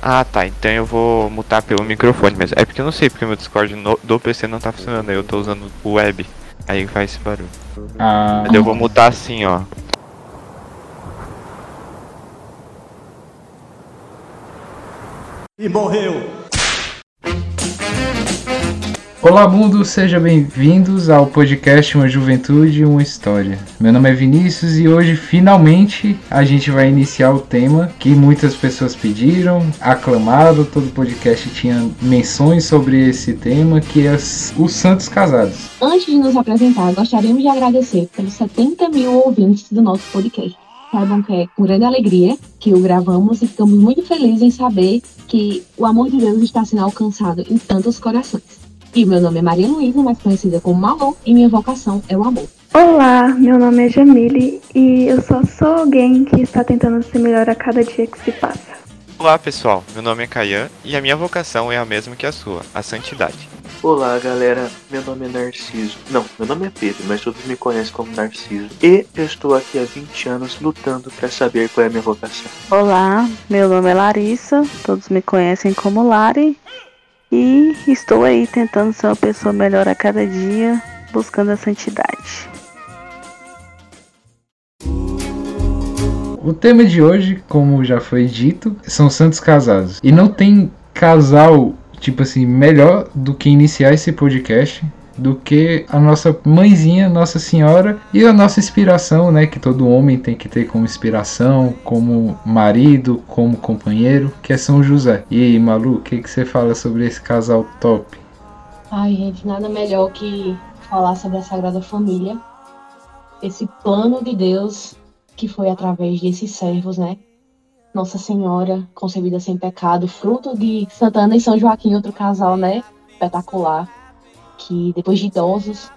Ah, tá. Então eu vou mutar pelo microfone mesmo. É porque eu não sei porque meu Discord no, do PC não tá funcionando. Eu tô usando o web. Aí faz esse barulho. Ah, Mas eu vou mutar assim, ó. E morreu. Olá mundo, sejam bem-vindos ao podcast Uma Juventude, Uma História. Meu nome é Vinícius e hoje finalmente a gente vai iniciar o tema que muitas pessoas pediram, aclamado, todo podcast tinha menções sobre esse tema, que é os santos casados. Antes de nos apresentar, gostaríamos de agradecer pelos 70 mil ouvintes do nosso podcast. Saibam que é com grande alegria que o gravamos e ficamos muito felizes em saber que o amor de Deus está sendo alcançado em tantos corações. E meu nome é Maria Luísa, mais conhecida como Malu, e minha vocação é o amor. Olá, meu nome é Jamile e eu só sou alguém que está tentando ser melhor a cada dia que se passa. Olá pessoal, meu nome é Kayan e a minha vocação é a mesma que a sua, a santidade. Olá galera, meu nome é Narciso. Não, meu nome é Pedro, mas todos me conhecem como Narciso. E eu estou aqui há 20 anos lutando para saber qual é a minha vocação. Olá, meu nome é Larissa, todos me conhecem como Lari e estou aí tentando ser uma pessoa melhor a cada dia, buscando a santidade. O tema de hoje, como já foi dito, são santos casados. E não tem casal, tipo assim, melhor do que iniciar esse podcast do que a nossa mãezinha, Nossa Senhora e a nossa inspiração, né, que todo homem tem que ter como inspiração, como marido, como companheiro, que é São José. E aí, Malu, o que, que você fala sobre esse casal top? Ai, gente, nada melhor que falar sobre a Sagrada Família. Esse plano de Deus que foi através desses servos, né? Nossa Senhora, concebida sem pecado, fruto de Santana e São Joaquim, outro casal, né? Espetacular que depois de idosos,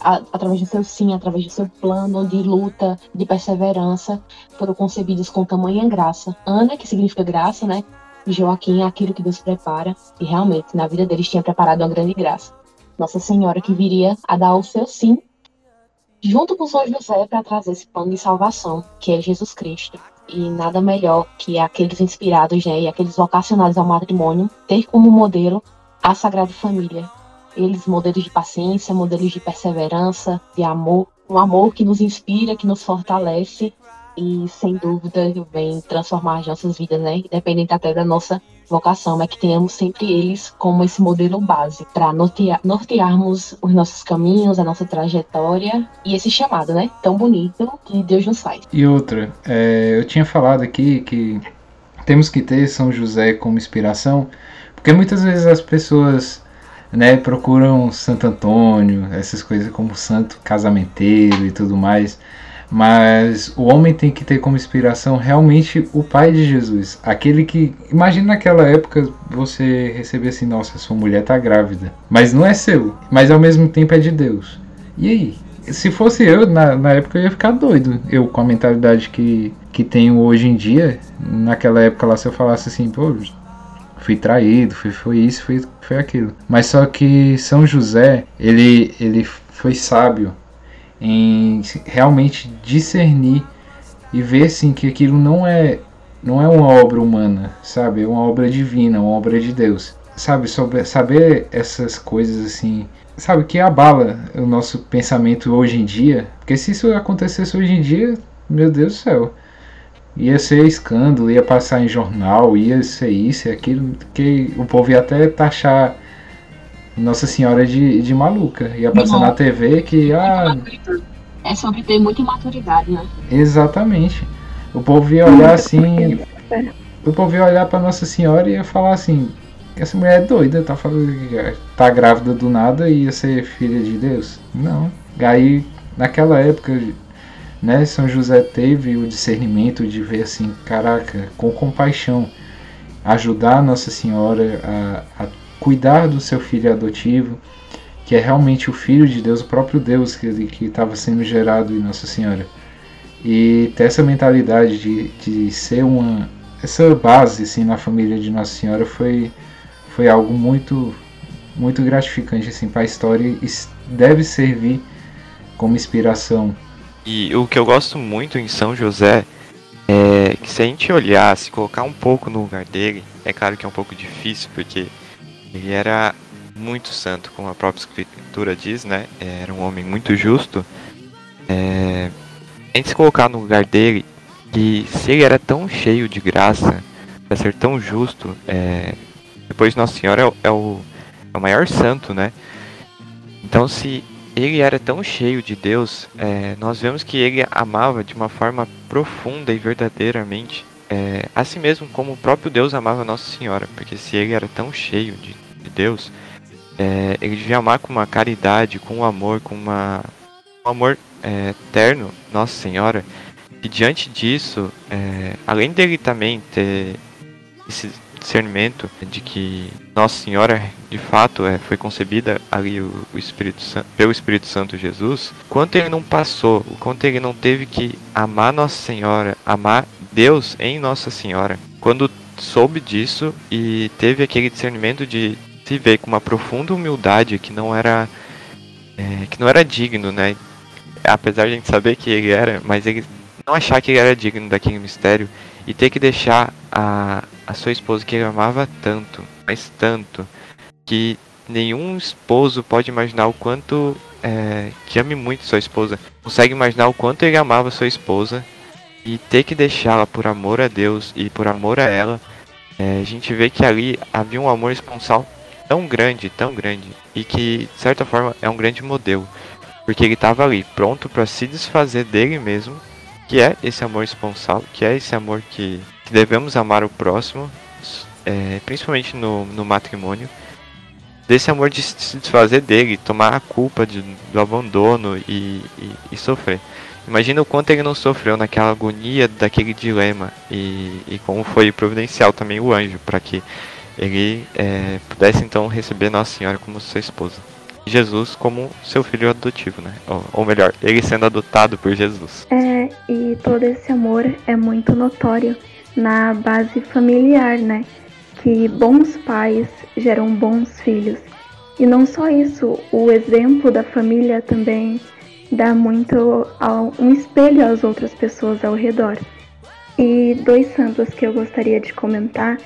a, através do seu sim, através do seu plano de luta, de perseverança, foram concebidos com tamanha graça. Ana, que significa graça, né? Joaquim é aquilo que Deus prepara. E realmente, na vida deles tinha preparado uma grande graça. Nossa Senhora que viria a dar o seu sim, junto com São José, para trazer esse plano de salvação, que é Jesus Cristo. E nada melhor que aqueles inspirados né, e aqueles vocacionados ao matrimônio ter como modelo a Sagrada Família, eles modelos de paciência, modelos de perseverança, de amor, um amor que nos inspira, que nos fortalece e sem dúvida vem transformar as nossas vidas, né? Independente até da nossa vocação, mas que tenhamos sempre eles como esse modelo base para nortear, nortearmos os nossos caminhos, a nossa trajetória e esse chamado, né? Tão bonito que Deus nos faz. E outra, é, eu tinha falado aqui que temos que ter São José como inspiração, porque muitas vezes as pessoas né, procuram Santo Antônio, essas coisas como santo casamenteiro e tudo mais. Mas o homem tem que ter como inspiração realmente o pai de Jesus. Aquele que. Imagina naquela época você receber assim: nossa, sua mulher tá grávida. Mas não é seu. Mas ao mesmo tempo é de Deus. E aí? Se fosse eu, na, na época eu ia ficar doido. Eu, com a mentalidade que, que tenho hoje em dia, naquela época lá, se eu falasse assim: pô, fui traído, foi, foi isso, foi, foi aquilo. Mas só que São José, ele, ele foi sábio em realmente discernir e ver assim que aquilo não é não é uma obra humana, sabe? É uma obra divina, uma obra de Deus. Sabe, sobre saber essas coisas assim, sabe que abala o nosso pensamento hoje em dia, porque se isso acontecesse hoje em dia, meu Deus do céu, ia ser escândalo, ia passar em jornal, ia ser isso e aquilo, que o povo ia até taxar Nossa Senhora de, de maluca. Ia passar na TV que. Ah, É sobre ter muita imaturidade, né? exatamente. O povo ia olhar assim. O povo ia olhar pra Nossa Senhora e ia falar assim. Essa mulher é doida, tá tá grávida do nada e ia ser filha de Deus? Não. Aí, naquela época, né, São José teve o discernimento de ver assim, caraca, com compaixão, ajudar Nossa Senhora a, a cuidar do seu filho adotivo, que é realmente o filho de Deus, o próprio Deus que estava sendo gerado em Nossa Senhora. E ter essa mentalidade de, de ser uma. Essa base assim, na família de Nossa Senhora foi, foi algo muito muito gratificante assim, para a história e deve servir como inspiração E o que eu gosto muito em São José é que se a gente olhar, se colocar um pouco no lugar dele, é claro que é um pouco difícil, porque ele era muito santo, como a própria escritura diz, né? Era um homem muito justo. É, a gente se colocar no lugar dele, que se ele era tão cheio de graça, para ser tão justo, é, depois Nossa Senhora é, é o, é o maior santo, né? Então, se ele era tão cheio de Deus, é, nós vemos que ele amava de uma forma profunda e verdadeiramente é, mesmo, como o próprio Deus amava Nossa Senhora. Porque se ele era tão cheio de, de Deus, é, ele devia amar com uma caridade, com um amor, com uma, um amor é, eterno Nossa Senhora. E diante disso, é, além dele também ter esse discernimento de que Nossa Senhora de fato é, foi concebida ali o, o Espírito Santo, pelo Espírito Santo Jesus, quanto ele não passou, o quanto ele não teve que amar Nossa Senhora, amar Deus em Nossa Senhora, quando soube disso e teve aquele discernimento de se ver com uma profunda humildade que não era é, que não era digno, né? Apesar de a gente saber que ele era, mas ele não achar que ele era digno daquele mistério e ter que deixar a, a sua esposa que ele amava tanto, mas tanto, que nenhum esposo pode imaginar o quanto é, que ame muito sua esposa, consegue imaginar o quanto ele amava sua esposa e ter que deixá-la por amor a Deus e por amor a ela, é, a gente vê que ali havia um amor esponsal tão grande, tão grande, e que de certa forma é um grande modelo, porque ele estava ali pronto para se desfazer dele mesmo que é esse amor esponsal, que é esse amor que, que devemos amar o próximo, é, principalmente no, no matrimônio, desse amor de se desfazer dele, tomar a culpa de, do abandono e, e, e, sofrer. Imagina o quanto ele não sofreu naquela agonia daquele dilema e, e como foi providencial também o anjo para que ele é, pudesse então receber Nossa Senhora como sua esposa. Jesus como seu filho adotivo, né? Ou, ou, melhor, ele sendo adotado por Jesus. É, e todo esse amor é muito notório na base familiar, né? Que bons pais geram bons filhos. E não só isso, o exemplo da família também dá muito ao, um espelho às outras pessoas ao redor. E dois santos que eu gostaria de comentar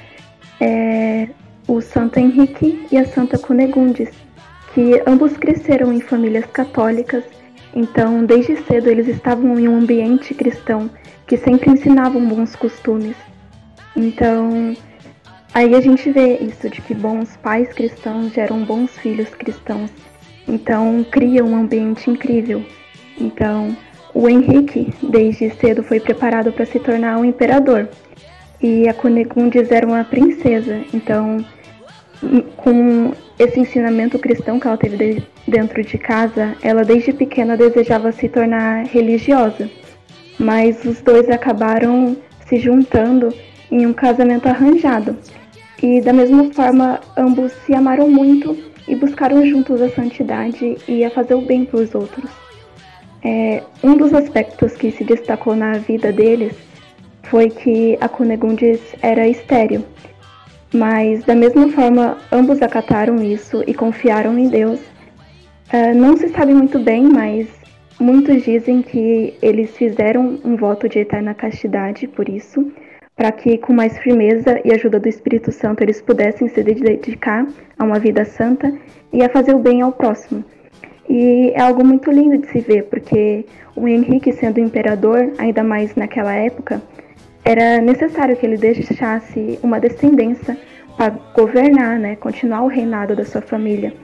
é o Santo Henrique e a Santa Cunegundes que ambos cresceram em famílias católicas, então desde cedo eles estavam em um ambiente cristão que sempre ensinavam bons costumes. Então, aí a gente vê isso de que bons pais cristãos geram bons filhos cristãos. Então, cria um ambiente incrível. Então, o Henrique, desde cedo, foi preparado para se tornar um imperador. E a Cunegundes era uma princesa, então com esse ensinamento cristão que ela teve dentro de casa, ela desde pequena desejava se tornar religiosa, mas os dois acabaram se juntando em um casamento arranjado. E da mesma forma, ambos se amaram muito e buscaram juntos a santidade e a fazer o bem para os outros. É, um dos aspectos que se destacou na vida deles foi que a Cunegundes era estéril mas, da mesma forma, ambos acataram isso e confiaram em Deus. Uh, não se sabe muito bem, mas muitos dizem que eles fizeram um voto de eterna castidade por isso, para que com mais firmeza e ajuda do Espírito Santo eles pudessem se dedicar a uma vida santa e a fazer o bem ao próximo. E é algo muito lindo de se ver, porque o Henrique, sendo imperador, ainda mais naquela época, era necessário que ele deixasse uma descendência para governar, né, continuar o reinado da sua família.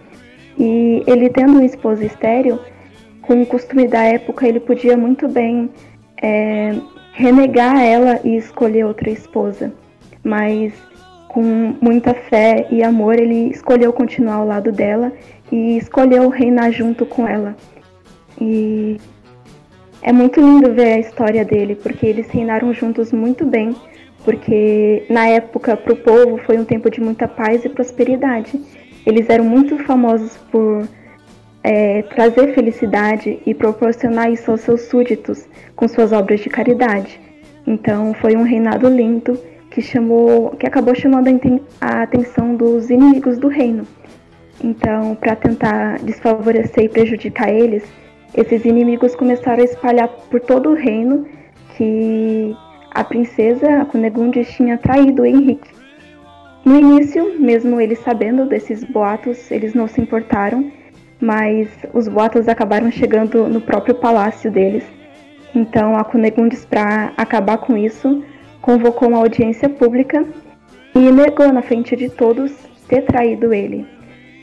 E ele tendo uma esposa estéril, com o costume da época, ele podia muito bem é, renegar ela e escolher outra esposa. Mas com muita fé e amor, ele escolheu continuar ao lado dela e escolheu reinar junto com ela. E é muito lindo ver a história dele, porque eles reinaram juntos muito bem, porque na época para o povo foi um tempo de muita paz e prosperidade. Eles eram muito famosos por é, trazer felicidade e proporcionar isso aos seus súditos com suas obras de caridade. Então foi um reinado lindo que chamou, que acabou chamando a atenção dos inimigos do reino. Então, para tentar desfavorecer e prejudicar eles, esses inimigos começaram a espalhar por todo o reino que a princesa, a Cunegunde, tinha traído Henrique. No início, mesmo eles sabendo desses boatos, eles não se importaram, mas os boatos acabaram chegando no próprio palácio deles. Então a Cunegundes, para acabar com isso, convocou uma audiência pública e negou na frente de todos ter traído ele.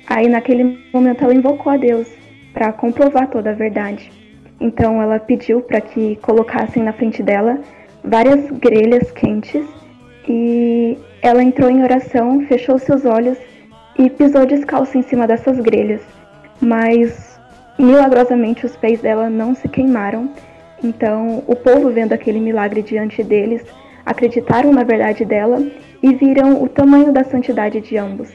Aí naquele momento ela invocou a Deus para comprovar toda a verdade. Então ela pediu para que colocassem na frente dela várias grelhas quentes e ela entrou em oração, fechou seus olhos e pisou descalço em cima dessas grelhas. Mas milagrosamente os pés dela não se queimaram. Então o povo vendo aquele milagre diante deles acreditaram na verdade dela e viram o tamanho da santidade de ambos.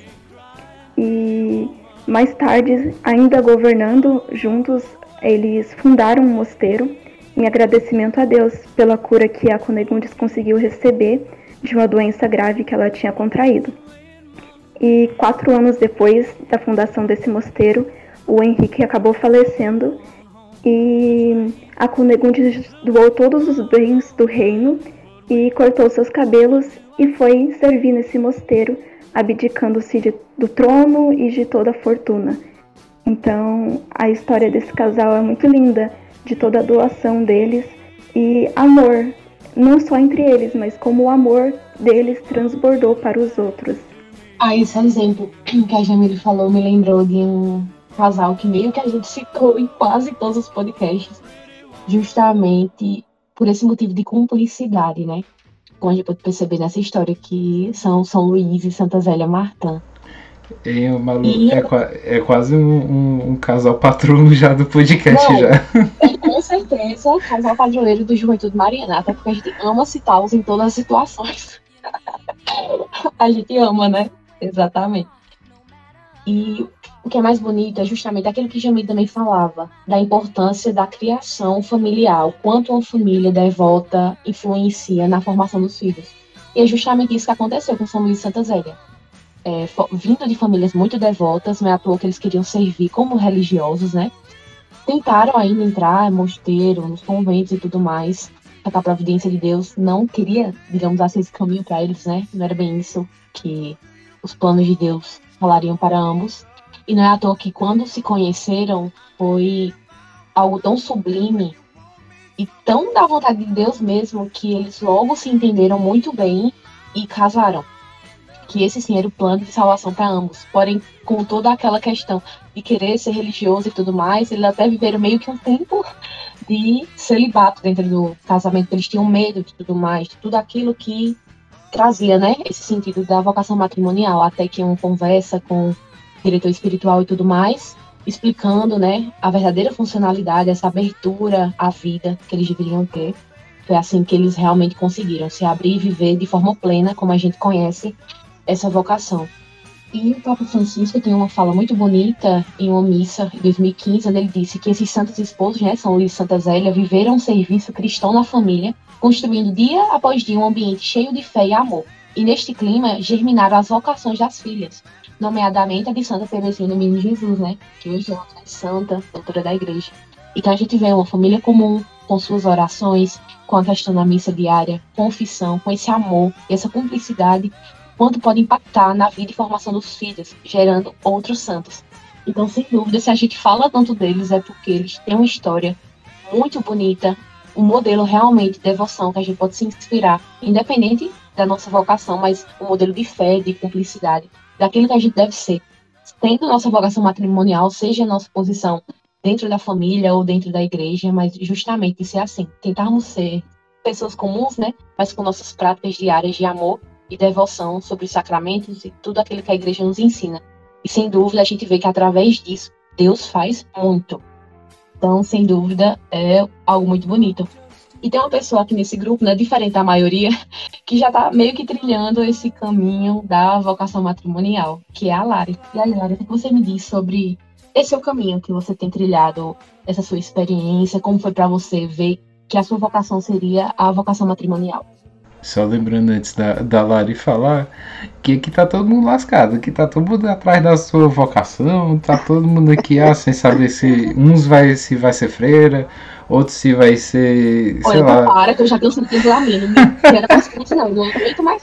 E mais tarde, ainda governando juntos, eles fundaram um mosteiro em agradecimento a Deus pela cura que a Cunegundes conseguiu receber de uma doença grave que ela tinha contraído. E quatro anos depois da fundação desse mosteiro, o Henrique acabou falecendo e a Cunegundes doou todos os bens do reino e cortou seus cabelos e foi servir nesse mosteiro, abdicando-se do trono e de toda a fortuna. Então, a história desse casal é muito linda, de toda a doação deles e amor, não só entre eles, mas como o amor deles transbordou para os outros. Ah, esse exemplo que a Jamile falou me lembrou de um casal que meio que a gente citou em quase todos os podcasts, justamente por esse motivo de cumplicidade, né? Como a gente pode perceber nessa história que são São Luís e Santa Zélia Martã. É, Malu, e... é, é, quase um, um, um, casal patrono já do podcast Não, já. É, com certeza, casal padroeiro do Juventude Mariana, até porque a gente ama citá-los em todas as situações. a gente ama, né? Exatamente. E o que é mais bonito é justamente aquilo que Jamil também falava, da importância da criação familiar, o quanto uma família devota influencia na formação dos filhos. E é justamente isso que aconteceu com São Luís e Santa Zélia. É, vindo de famílias muito devotas, não é à toa que eles queriam servir como religiosos, né? Tentaram ainda entrar em mosteiro, nos conventos e tudo mais, só que a providência de Deus não queria, digamos assim, esse caminho para eles, né? Não era bem isso que os planos de Deus falariam para ambos. E não é à toa que quando se conheceram foi algo tão sublime e tão da vontade de Deus mesmo que eles logo se entenderam muito bem e casaram. Que esse sim era o plano de salvação para ambos. Porém, com toda aquela questão de querer ser religioso e tudo mais, eles até viveram meio que um tempo de celibato dentro do casamento. Eles tinham medo de tudo mais, de tudo aquilo que trazia, né, esse sentido da vocação matrimonial, até que uma conversa com diretor espiritual e tudo mais, explicando, né, a verdadeira funcionalidade, essa abertura à vida que eles deveriam ter. Foi assim que eles realmente conseguiram se abrir e viver de forma plena, como a gente conhece essa vocação. E o Papa Francisco tem uma fala muito bonita em uma missa em 2015, onde ele disse que esses santos esposos, né, São Luís e Santa Zélia, viveram um serviço cristão na família, construindo dia após dia um ambiente cheio de fé e amor. E neste clima germinaram as vocações das filhas, nomeadamente a de Santa Teresinha do Menino Jesus, né? Que hoje é uma santa, doutora da igreja. Então a gente vê uma família comum, com suas orações, com a questão da missa diária, confissão, com esse amor e essa cumplicidade, quanto pode impactar na vida e formação dos filhos, gerando outros santos. Então, sem dúvida, se a gente fala tanto deles, é porque eles têm uma história muito bonita, um modelo realmente de devoção que a gente pode se inspirar, independente da nossa vocação, mas um modelo de fé, de cumplicidade, daquilo que a gente deve ser. Tendo nossa vocação matrimonial, seja nossa posição dentro da família ou dentro da igreja, mas justamente ser assim, tentarmos ser pessoas comuns, né, mas com nossas práticas diárias de amor e devoção sobre os sacramentos e tudo aquilo que a igreja nos ensina. E sem dúvida a gente vê que através disso Deus faz muito. Então, sem dúvida, é algo muito bonito. E tem uma pessoa aqui nesse grupo, né, diferente da maioria, que já está meio que trilhando esse caminho da vocação matrimonial, que é a Lari. E aí, Lari, o que você me diz sobre esse seu caminho que você tem trilhado, essa sua experiência, como foi para você ver que a sua vocação seria a vocação matrimonial? Só lembrando antes da, da Lari falar, que aqui tá todo mundo lascado, aqui tá todo mundo atrás da sua vocação, tá todo mundo aqui ah, sem saber se uns vai, se vai ser freira, outros se vai ser, sei Olha, lá, para que eu já tenho sentido lá mesmo. Não era mais não, não aguento mais.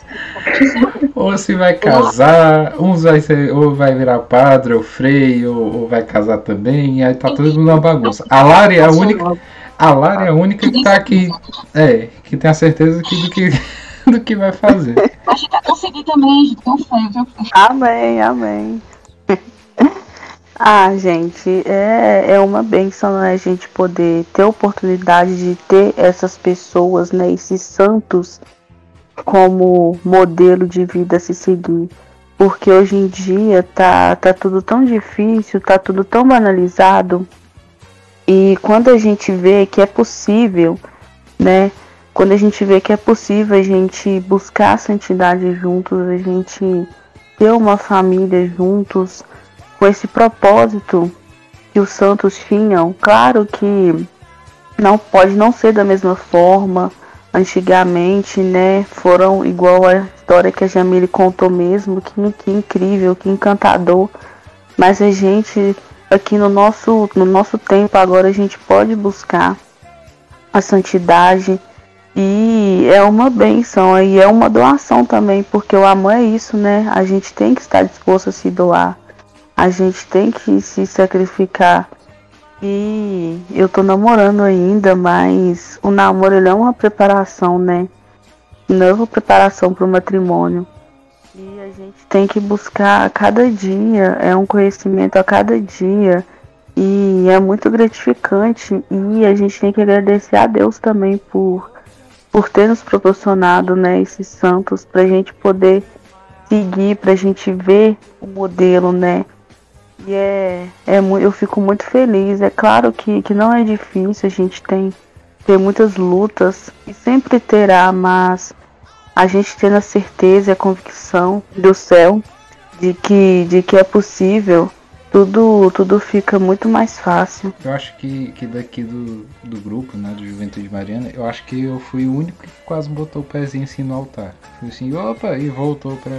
ou se vai casar, uns vai ser, ou vai virar padre, ou freio, ou, ou vai casar também, e aí tá todo mundo na bagunça. A Lari é a única, a Lari é a única que tá aqui, é, que tem a certeza que, do, que, do que vai fazer. A gente vai conseguir também, gente, com fé, viu? Amém, amém. ah, gente, é, é uma benção, né, a gente poder ter a oportunidade de ter essas pessoas, né, esses santos como modelo de vida a se seguir. Porque hoje em dia tá, tá tudo tão difícil, tá tudo tão banalizado. E quando a gente vê que é possível, né? Quando a gente vê que é possível a gente buscar a santidade juntos, a gente ter uma família juntos, com esse propósito que os santos tinham, claro que não pode não ser da mesma forma. Antigamente, né, foram igual a história que a Jamile contou mesmo, que, que incrível, que encantador. Mas a gente aqui no nosso no nosso tempo agora a gente pode buscar a santidade e é uma benção e é uma doação também, porque o amor é isso, né? A gente tem que estar disposto a se doar. A gente tem que se sacrificar. E eu tô namorando ainda, mas o namoro é uma preparação, né? Não é uma preparação para o matrimônio. E a gente tem que buscar a cada dia, é um conhecimento a cada dia. E é muito gratificante. E a gente tem que agradecer a Deus também por, por ter nos proporcionado né, esses santos para a gente poder seguir, para a gente ver o modelo, né? E é, é, eu fico muito feliz. É claro que, que não é difícil, a gente tem, tem muitas lutas e sempre terá, mas a gente tendo a certeza e a convicção do céu de que, de que é possível, tudo, tudo fica muito mais fácil. Eu acho que, que daqui do, do grupo, né, do Juventude Mariana, eu acho que eu fui o único que quase botou o pezinho assim no altar. Fui assim, opa, e voltou pra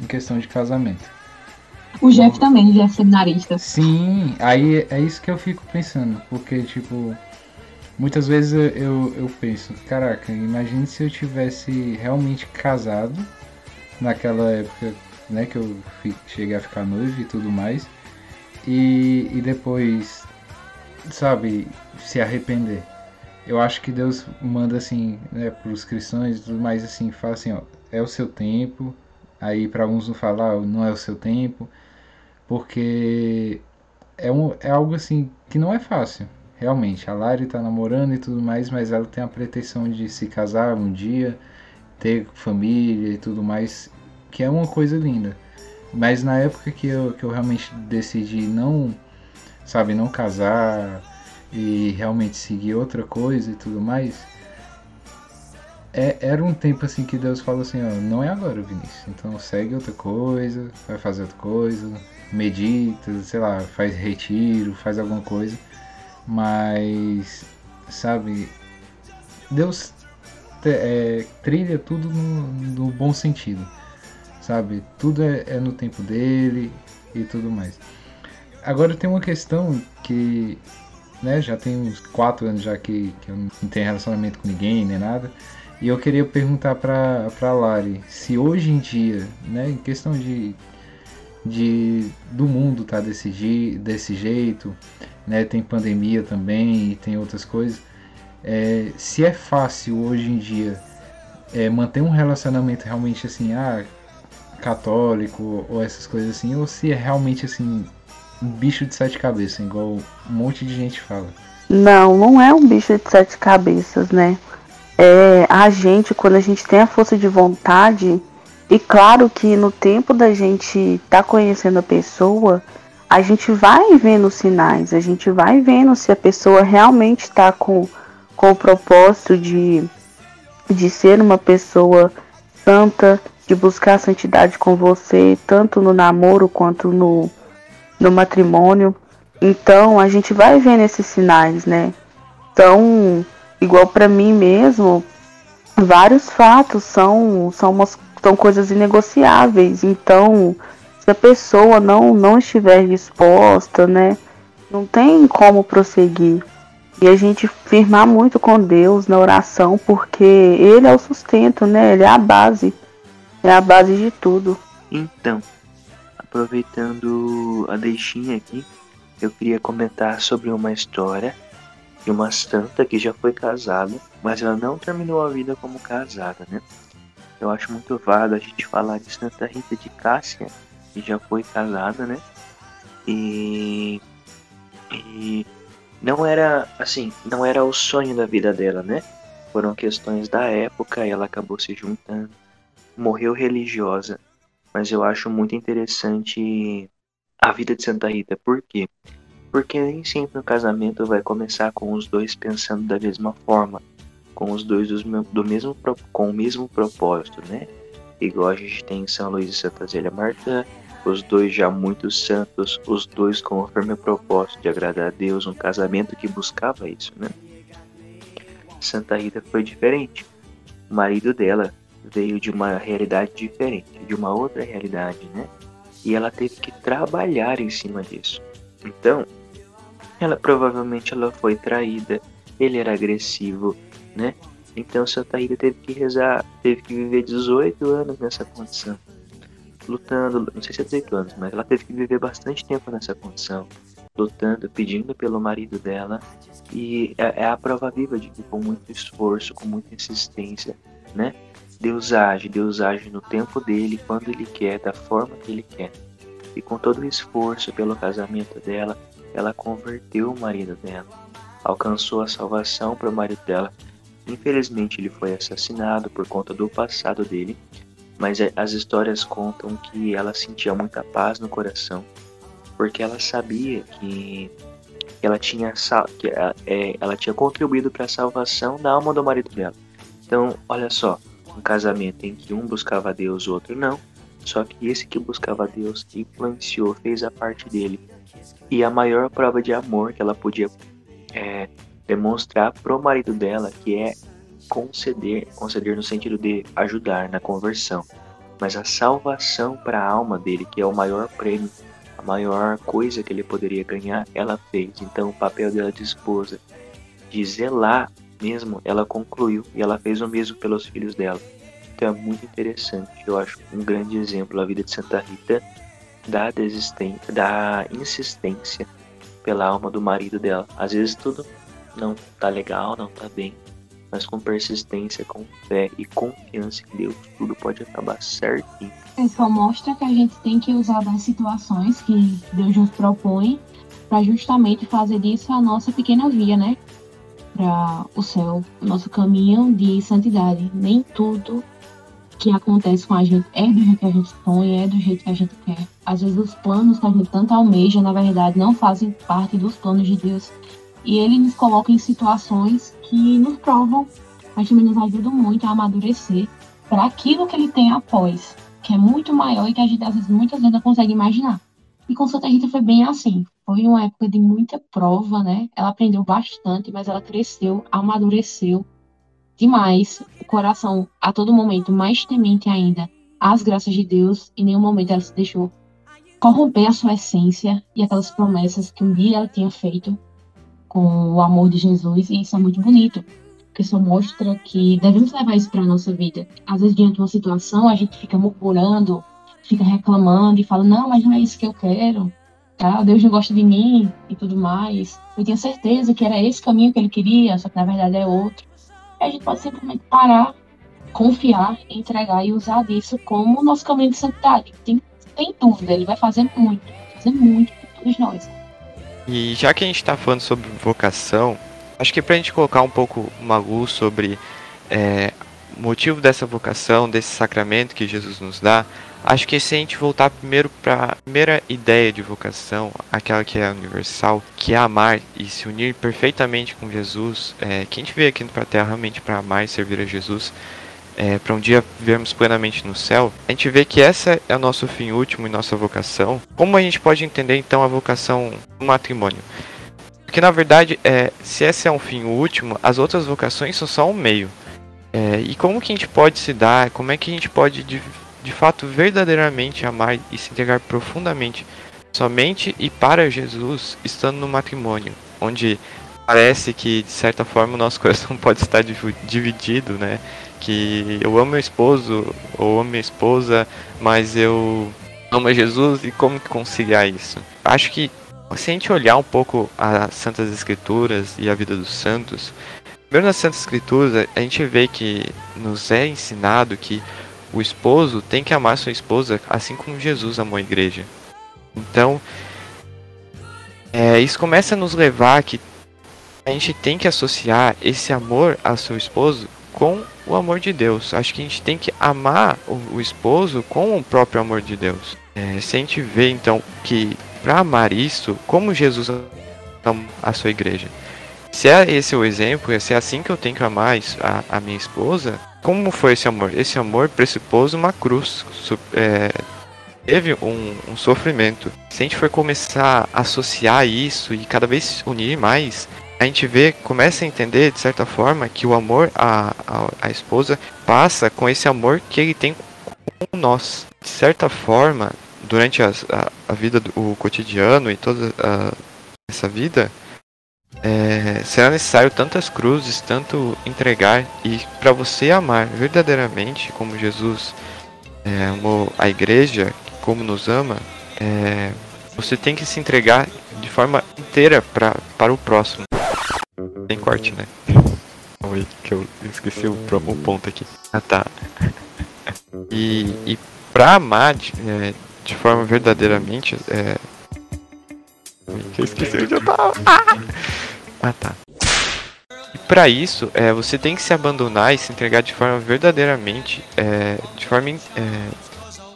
em questão de casamento. O Jeff também, ele é seminarista. Sim, aí é isso que eu fico pensando, porque tipo, muitas vezes eu, eu, penso, caraca, imagine se eu tivesse realmente casado naquela época, né, que eu cheguei a ficar noivo e tudo mais, e, e depois, sabe, se arrepender. Eu acho que Deus manda assim, né, pros cristãos e tudo mais assim, fala assim, ó, é o seu tempo, aí para alguns não falar, não é o seu tempo, porque é, um, é algo assim que não é fácil, realmente. A Lari tá namorando e tudo mais, mas ela tem a pretensão de se casar um dia, ter família e tudo mais, que é uma coisa linda. Mas na época que eu, que eu realmente decidi não, sabe, não casar e realmente seguir outra coisa e tudo mais, é, era um tempo assim que Deus falou assim, ó, não é agora, Vinícius. Então segue outra coisa, vai fazer outra coisa, medita, sei lá, faz retiro, faz alguma coisa. Mas, sabe, Deus é, trilha tudo no, no bom sentido, sabe? Tudo é, é no tempo dele e tudo mais. Agora tem uma questão que, né, já tem uns 4 anos já que, que eu não tenho relacionamento com ninguém nem nada. E eu queria perguntar pra, pra Lari se hoje em dia, né, em questão de, de do mundo tá desse, desse jeito, né, tem pandemia também e tem outras coisas, é, se é fácil hoje em dia é, manter um relacionamento realmente assim, ah, católico ou essas coisas assim, ou se é realmente assim, um bicho de sete cabeças, igual um monte de gente fala. Não, não é um bicho de sete cabeças, né? É a gente, quando a gente tem a força de vontade, e claro que no tempo da gente tá conhecendo a pessoa, a gente vai vendo sinais, a gente vai vendo se a pessoa realmente está com, com o propósito de, de ser uma pessoa santa, de buscar a santidade com você, tanto no namoro quanto no, no matrimônio. Então a gente vai vendo esses sinais, né? Então, igual pra mim mesmo, vários fatos são, são, umas, são coisas inegociáveis. Então, se a pessoa não, não estiver disposta, né, não tem como prosseguir. E a gente firmar muito com Deus na oração, porque Ele é o sustento, né? Ele é a base. É a base de tudo. Então, aproveitando a deixinha aqui, eu queria comentar sobre uma história de uma santa que já foi casada, mas ela não terminou a vida como casada, né? Eu acho muito válido a gente falar de Santa Rita de Cássia, que já foi casada, né? E, e não era assim, não era o sonho da vida dela, né? Foram questões da época ela acabou se juntando. Morreu religiosa, mas eu acho muito interessante a vida de Santa Rita. Por quê? Porque nem sempre o casamento vai começar com os dois pensando da mesma forma, com os dois do mesmo com o mesmo propósito, né? Igual a gente tem em São Luís e Santa Zélia Marta, os dois já muito santos, os dois com o firme propósito de agradar a Deus, um casamento que buscava isso, né? Santa Rita foi diferente. O marido dela veio de uma realidade diferente, de uma outra realidade, né? E ela teve que trabalhar em cima disso. Então, ela provavelmente ela foi traída, ele era agressivo, né? Então Santa Rita teve que rezar, teve que viver 18 anos nessa condição. Lutando, não sei se é 18 anos, mas ela teve que viver bastante tempo nessa condição. Lutando, pedindo pelo marido dela. E é, é a prova viva de que com muito esforço, com muita insistência, né? Deus age, Deus age no tempo dele, quando ele quer, da forma que ele quer. E com todo o esforço pelo casamento dela, ela converteu o marido dela, alcançou a salvação para o marido dela. Infelizmente, ele foi assassinado por conta do passado dele, mas é, as histórias contam que ela sentia muita paz no coração, porque ela sabia que ela tinha, que é, ela tinha contribuído para a salvação da alma do marido dela. Então, olha só, um casamento em que um buscava Deus, o outro não. Só que esse que buscava Deus influenciou, fez a parte dele. E a maior prova de amor que ela podia é, demonstrar pro marido dela, que é conceder, conceder no sentido de ajudar na conversão, mas a salvação para a alma dele, que é o maior prêmio, a maior coisa que ele poderia ganhar, ela fez. Então, o papel dela de esposa, de zelar mesmo, ela concluiu e ela fez o mesmo pelos filhos dela. Então é muito interessante, eu acho um grande exemplo a vida de Santa Rita da desistência, da insistência pela alma do marido dela. Às vezes tudo não tá legal, não tá bem, mas com persistência, com fé e confiança em Deus, tudo pode acabar certinho. Só mostra que a gente tem que usar das situações que Deus nos propõe para justamente fazer disso a nossa pequena via, né? para o céu, o nosso caminho de santidade. Nem tudo que acontece com a gente é do jeito que a gente sonha, é do jeito que a gente quer. Às vezes os planos que a gente tanto almeja, na verdade, não fazem parte dos planos de Deus. E ele nos coloca em situações que nos provam, mas também nos ajudam muito a amadurecer para aquilo que ele tem após, que é muito maior e que a gente às vezes, muitas vezes não consegue imaginar. E com Santa Rita foi bem assim. Foi uma época de muita prova, né? Ela aprendeu bastante, mas ela cresceu, amadureceu demais. O coração, a todo momento, mais temente ainda às graças de Deus. Em nenhum momento ela se deixou corromper a sua essência e aquelas promessas que um dia ela tinha feito com o amor de Jesus. E isso é muito bonito, porque isso mostra que devemos levar isso para a nossa vida. Às vezes, diante de uma situação, a gente fica murmurando, fica reclamando e fala: Não, mas não é isso que eu quero tá? Deus não gosta de mim e tudo mais. Eu tinha certeza que era esse caminho que ele queria, só que na verdade é outro. E a gente pode simplesmente parar, confiar, entregar e usar disso como nosso caminho de santidade. Tem, tem dúvida, ele vai fazer muito, fazer muito por todos nós. E já que a gente está falando sobre vocação, acho que para a gente colocar um pouco uma luz sobre é, o motivo dessa vocação, desse sacramento que Jesus nos dá, Acho que se a gente voltar primeiro para a primeira ideia de vocação, aquela que é universal, que é amar e se unir perfeitamente com Jesus, é, que a gente veio aqui para a Terra realmente para amar e servir a Jesus, é, para um dia vivermos plenamente no céu, a gente vê que essa é o nosso fim último e nossa vocação. Como a gente pode entender então a vocação do matrimônio? Porque na verdade, é, se esse é um fim último, as outras vocações são só um meio. É, e como que a gente pode se dar, como é que a gente pode de, de fato verdadeiramente amar e se entregar profundamente somente e para Jesus estando no matrimônio, onde parece que de certa forma o nosso coração pode estar dividido, né? Que eu amo meu esposo ou amo minha esposa, mas eu amo Jesus e como conciliar isso? Acho que se a gente olhar um pouco as Santas Escrituras e a vida dos santos, primeiro nas Santas Escrituras a gente vê que nos é ensinado que o esposo tem que amar sua esposa assim como Jesus amou a igreja. Então, é, isso começa a nos levar que a gente tem que associar esse amor ao seu esposo com o amor de Deus. Acho que a gente tem que amar o, o esposo com o próprio amor de Deus. É, se a gente vê então que para amar isso, como Jesus ama a sua igreja, se é esse o exemplo, se é assim que eu tenho que amar a, a minha esposa, como foi esse amor? Esse amor pressupôs uma cruz, é, teve um, um, sofrimento. Se a gente for começar a associar isso e cada vez unir mais, a gente vê, começa a entender de certa forma que o amor à, à, à esposa passa com esse amor que ele tem com nós. De certa forma, durante a, a, a vida, do, o cotidiano e toda a, essa vida, é, será necessário tantas cruzes, tanto entregar e para você amar verdadeiramente como Jesus é, amou a igreja, como nos ama, é, você tem que se entregar de forma inteira pra, para o próximo. Tem corte, né? Oi, que eu esqueci o, o ponto aqui. Ah tá. E, e pra amar de, é, de forma verdadeiramente. É... Eu esqueci onde eu tava. Ah, ah tá. E para isso, é, você tem que se abandonar e se entregar de forma verdadeiramente, é, de forma é,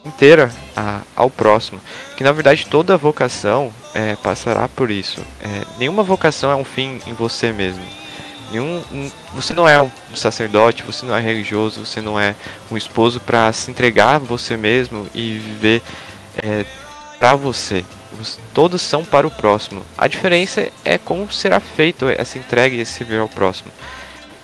inteira a, ao próximo. Que na verdade toda vocação é, passará por isso. É, nenhuma vocação é um fim em você mesmo. Nenhum, você não é um sacerdote, você não é religioso, você não é um esposo para se entregar a você mesmo e viver é, para você. Todos são para o próximo. A diferença é como será feito essa entrega e esse servir ao próximo.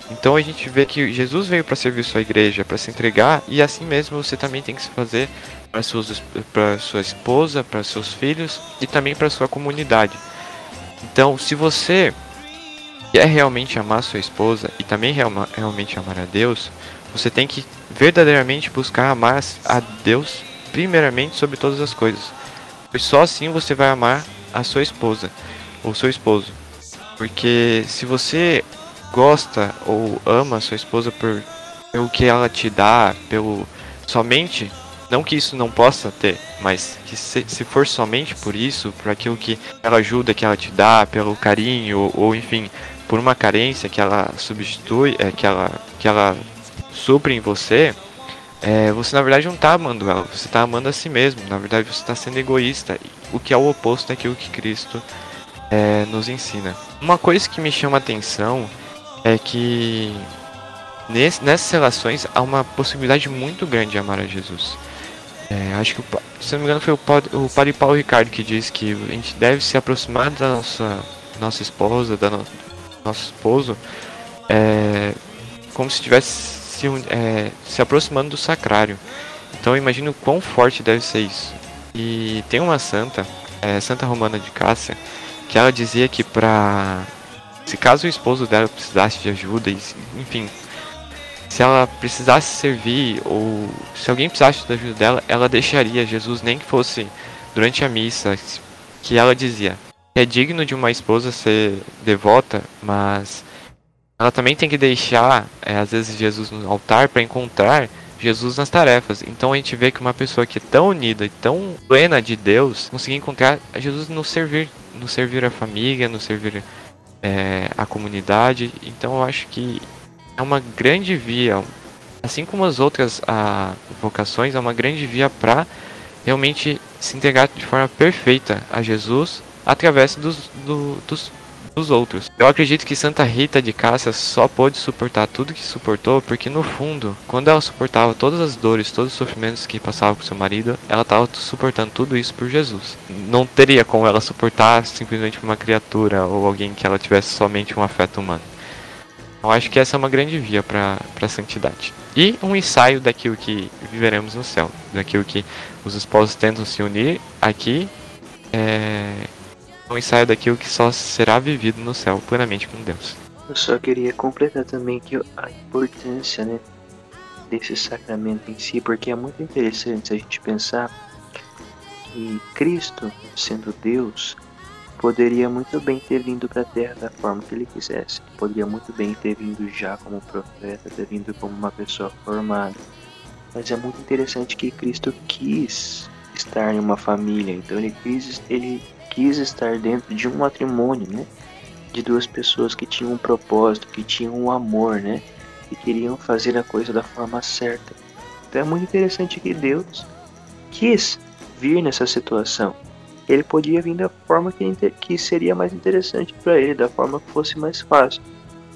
Então a gente vê que Jesus veio para servir sua igreja, para se entregar, e assim mesmo você também tem que se fazer para sua esposa, para seus filhos e também para sua comunidade. Então, se você quer realmente amar sua esposa e também realmente amar a Deus, você tem que verdadeiramente buscar amar a Deus primeiramente sobre todas as coisas. Pois só assim você vai amar a sua esposa ou seu esposo. Porque se você gosta ou ama sua esposa por pelo que ela te dá, pelo somente não que isso não possa ter, mas que se, se, for somente por isso, por aquilo que ela ajuda, que ela te dá, pelo carinho, ou, ou enfim, por uma carência que ela substitui, é, que, ela, que ela supre em você, é, você na verdade não está amando ela, você está amando a si mesmo. Na verdade você está sendo egoísta, o que é o oposto daquilo que Cristo é, nos ensina. Uma coisa que me chama atenção é que nesse, nessas relações há uma possibilidade muito grande de amar a Jesus. É, acho que, se não me engano, foi o, o padre Paulo Ricardo que disse que a gente deve se aproximar da nossa, nossa esposa, da no, nosso esposo, é, como se estivesse se, é, se aproximando do sacrário. Então imagino quão forte deve ser isso. E tem uma santa, é, Santa Romana de Cássia, que ela dizia que para se caso o esposo dela precisasse de ajuda, enfim, se ela precisasse servir ou se alguém precisasse da ajuda dela, ela deixaria Jesus nem que fosse durante a missa, que ela dizia: é digno de uma esposa ser devota, mas ela também tem que deixar, é, às vezes, Jesus no altar para encontrar Jesus nas tarefas. Então a gente vê que uma pessoa que é tão unida e tão plena de Deus conseguir encontrar Jesus no servir, no servir a família, no servir é, a comunidade. Então eu acho que é uma grande via, assim como as outras a, vocações, é uma grande via para realmente se integrar de forma perfeita a Jesus através dos, do, dos dos outros. Eu acredito que Santa Rita de Cássia só pôde suportar tudo que suportou porque no fundo, quando ela suportava todas as dores, todos os sofrimentos que passava com seu marido, ela estava suportando tudo isso por Jesus. Não teria como ela suportar simplesmente uma criatura ou alguém que ela tivesse somente um afeto humano. Eu acho que essa é uma grande via para a santidade. E um ensaio daquilo que viveremos no céu, daquilo que os esposos tentam se unir aqui, é um ensaio daquilo que só será vivido no céu plenamente com Deus. Eu só queria completar também que a importância, né, desse sacramento em si, porque é muito interessante a gente pensar que Cristo, sendo Deus, poderia muito bem ter vindo para a Terra da forma que ele quisesse. Poderia muito bem ter vindo já como profeta, ter vindo como uma pessoa formada. Mas é muito interessante que Cristo quis estar em uma família, então ele quis, ele quis estar dentro de um matrimônio, né? De duas pessoas que tinham um propósito, que tinham um amor, né? E queriam fazer a coisa da forma certa. Então é muito interessante que Deus quis vir nessa situação. Ele podia vir da forma que, que seria mais interessante para ele, da forma que fosse mais fácil.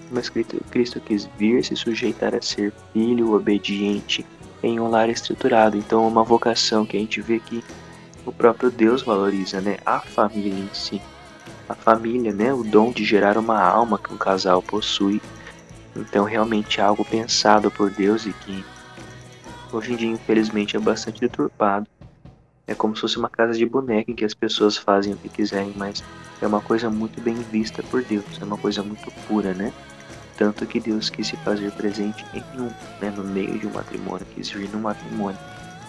Mas Cristo quis vir se sujeitar a ser filho obediente em um lar estruturado. Então, uma vocação que a gente vê que o próprio Deus valoriza, né? A família em si. A família, né? O dom de gerar uma alma que um casal possui. Então, realmente é algo pensado por Deus e que hoje em dia, infelizmente, é bastante deturpado. É como se fosse uma casa de boneca em que as pessoas fazem o que quiserem, mas é uma coisa muito bem vista por Deus, é uma coisa muito pura, né? Tanto que Deus quis se fazer presente em um, né? No meio de um matrimônio, quis vir no matrimônio.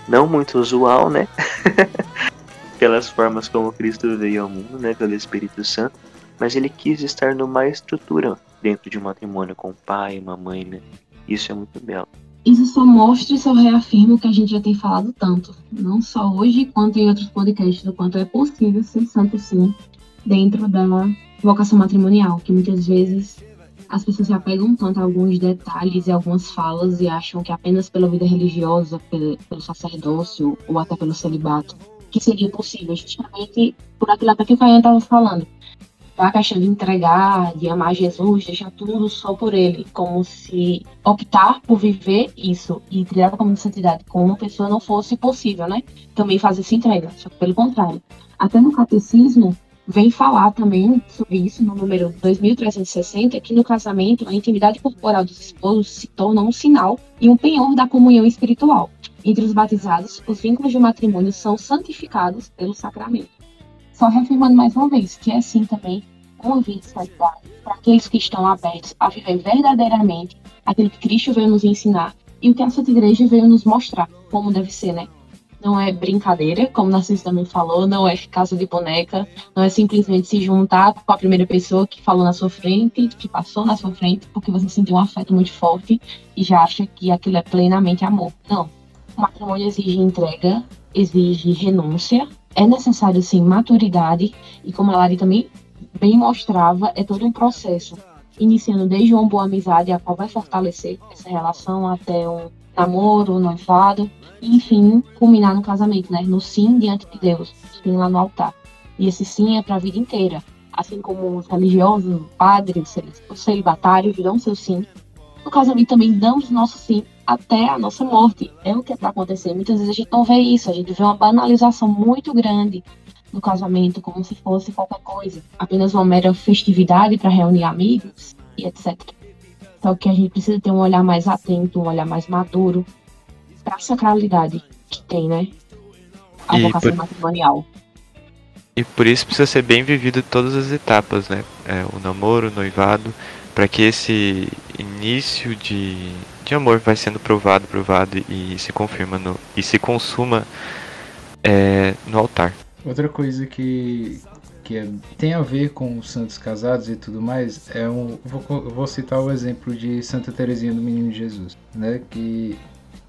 Não muito usual, né? Pelas formas como Cristo veio ao mundo, né? Pelo Espírito Santo. Mas ele quis estar numa estrutura dentro de um matrimônio com um pai, uma mãe, né? Isso é muito belo. Isso só mostra e só reafirma o que a gente já tem falado tanto, não só hoje, quanto em outros podcasts, do quanto é possível ser santo sim, dentro da vocação matrimonial, que muitas vezes as pessoas se apegam tanto a alguns detalhes e algumas falas e acham que apenas pela vida religiosa, pelo, sacerdócio ou até pelo celibato, que seria possível, justamente por aquilo até que o Caio estava falando. A questão de entregar, de amar Jesus, deixar tudo só por ele, como se optar por viver isso e trilhar o caminho de santidade com uma pessoa não fosse possível, né? Também fazer essa entrega, só que pelo contrário. Até no catecismo, vem falar também sobre isso no número 2360, que no casamento a intimidade corporal dos esposos se torna um sinal e um penhor da comunhão espiritual. Entre os batizados, os vínculos de matrimônio são santificados pelo sacramento. Só reafirmando mais uma vez que é assim também convite para aqueles que estão abertos a viver verdadeiramente aquilo que Cristo veio nos ensinar e o que a Santa Igreja veio nos mostrar, como deve ser, né? Não é brincadeira, como o Narciso também falou, não é caso de boneca, não é simplesmente se juntar com a primeira pessoa que falou na sua frente, que passou na sua frente, porque você sentiu um afeto muito forte e já acha que aquilo é plenamente amor. Não. O matrimônio exige entrega, exige renúncia, é necessário sim maturidade e como a Lari também bem mostrava, é todo um processo, iniciando desde uma boa amizade, a qual vai fortalecer essa relação até um namoro, noivado, enfim, culminar no casamento, né? No sim diante de Deus, sim lá no altar. E esse sim é para a vida inteira. Assim como os religiosos, padres, os celibatários dão seu sim. No casamento também damos nosso sim até a nossa morte. É o que é para acontecer. Muitas vezes a gente não vê isso, a gente vê uma banalização muito grande do casamento, como se fosse qualquer coisa, apenas uma mera festividade para reunir amigos e etc. Então que a gente precisa ter um olhar mais atento, um olhar mais maduro para a sacralidade que tem, né? A e vocação por... matrimonial. E por isso precisa ser bem vivido em todas as etapas, né? É, o namoro, o noivado, para que esse início de, de amor vai sendo provado, provado e se confirma no, e se consuma é, no altar. Outra coisa que, que é, tem a ver com os santos casados e tudo mais, é um, vou, vou citar o exemplo de Santa Teresinha do Menino Jesus, né, que,